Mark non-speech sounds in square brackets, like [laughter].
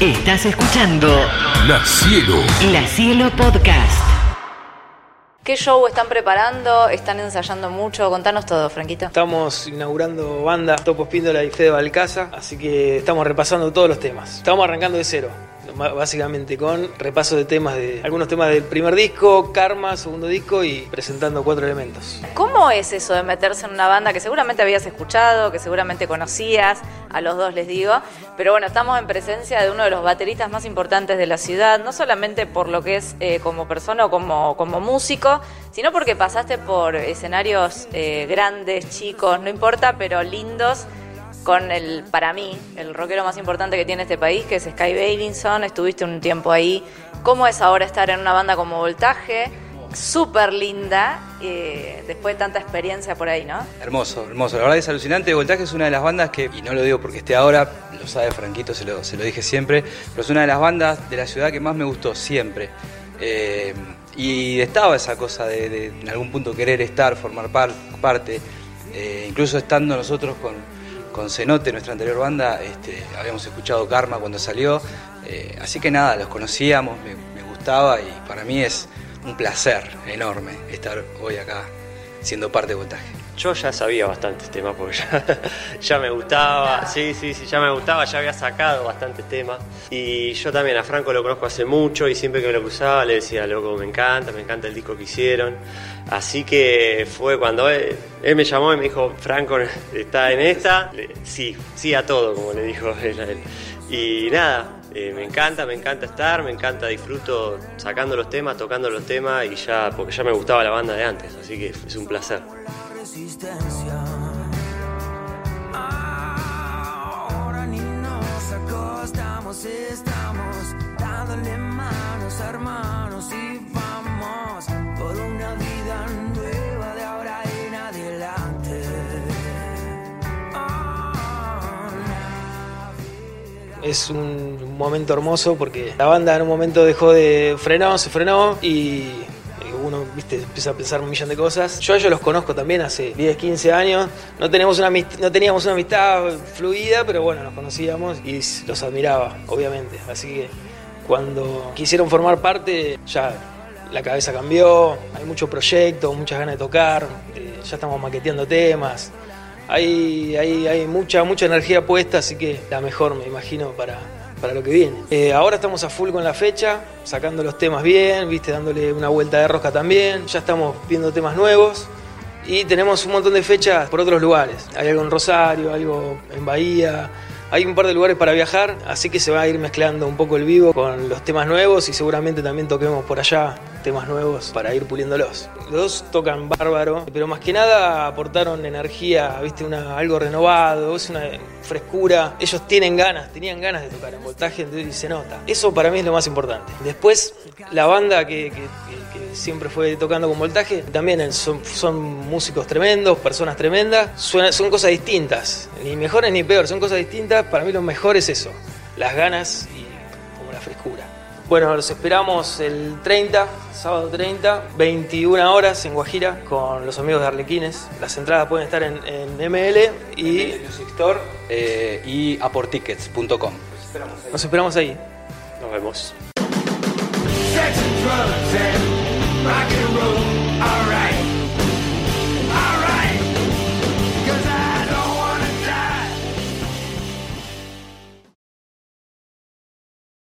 Estás escuchando La Cielo. La Cielo Podcast. ¿Qué show están preparando? ¿Están ensayando mucho? Contanos todo, Franquito. Estamos inaugurando banda Topos Píndola y Fede Balcaza, así que estamos repasando todos los temas. Estamos arrancando de cero, básicamente con repaso de temas de algunos temas del primer disco, Karma, segundo disco y presentando cuatro elementos. ¿Cómo es eso de meterse en una banda que seguramente habías escuchado, que seguramente conocías? A los dos les digo. Pero bueno, estamos en presencia de uno de los bateristas más importantes de la ciudad, no solamente por lo que es eh, como persona o como, como músico, sino porque pasaste por escenarios eh, grandes, chicos, no importa, pero lindos con el, para mí, el rockero más importante que tiene este país, que es Sky Bailinson. Estuviste un tiempo ahí. ¿Cómo es ahora estar en una banda como Voltaje? Súper linda, después de tanta experiencia por ahí, ¿no? Hermoso, hermoso. La verdad es alucinante. Voltaje es una de las bandas que, y no lo digo porque esté ahora, lo sabe Franquito, se lo, se lo dije siempre, pero es una de las bandas de la ciudad que más me gustó siempre. Eh, y estaba esa cosa de, de en algún punto querer estar, formar par- parte. Eh, incluso estando nosotros con, con Cenote, nuestra anterior banda, este, habíamos escuchado Karma cuando salió. Eh, así que nada, los conocíamos, me, gustaba y para mí es un placer enorme estar hoy acá siendo parte de Voltaje. Yo ya sabía bastantes temas porque [laughs] ya, me gustaba, sí, sí, sí, ya me gustaba, ya había sacado bastantes temas. Y yo también a Franco lo conozco hace mucho y siempre que me lo cruzaba le decía, loco, me encanta, me encanta el disco que hicieron. Así que fue cuando él, me llamó y me dijo, Franco, [laughs] ¿está en esta? Sí, sí a todo, como le dijo [laughs] él a él. Y nada, eh, me encanta, me encanta estar, me encanta, disfruto sacando los temas, tocando los temas y ya, porque ya me gustaba la banda de antes, así que es un placer. Resistencia. Ahora ni nos acostamos, estamos dándole manos a hermanos y vamos por una vida nueva de ahora en adelante. Ah, Es un momento hermoso porque la banda en un momento dejó de frenó, se frenó y viste, empieza a pensar un millón de cosas. Yo ellos los conozco también hace 10, 15 años. No, tenemos una no teníamos una amistad fluida, pero bueno, nos conocíamos y los admiraba, obviamente. Así que cuando quisieron formar parte, ya la cabeza cambió, hay mucho proyecto, muchas ganas de tocar, ya estamos maqueteando temas. Hay, hay, hay mucha, mucha energía puesta, así que la mejor, me imagino, para, para lo que viene. Eh, ahora estamos a full con la fecha, sacando los temas bien, viste, dándole una vuelta de rosca también. Ya estamos viendo temas nuevos y tenemos un montón de fechas por otros lugares. Hay algo en Rosario, algo en Bahía. Hay un par de lugares para viajar, así que se va a ir mezclando un poco el vivo con los temas nuevos y seguramente también toquemos por allá temas nuevos para ir puliéndolos. Los dos tocan bárbaro, pero más que nada aportaron energía, viste, una, algo renovado, es una frescura. Ellos tienen ganas, tenían ganas de tocar en voltaje y se nota. Eso para mí es lo más importante. Después, la banda que siempre fue tocando con voltaje, también son, son músicos tremendos, personas tremendas, Suena- son cosas distintas, ni mejores ni peores, son cosas distintas. Para mí lo mejor es eso, las ganas y como la frescura. Bueno, los esperamos el 30, sábado 30, 21 horas en Guajira con los amigos de Arlequines. Las entradas pueden estar en, en ML y Music Store eh, y aportickets.com. nos esperamos ahí. Nos vemos. Sex and drugs and rock and roll.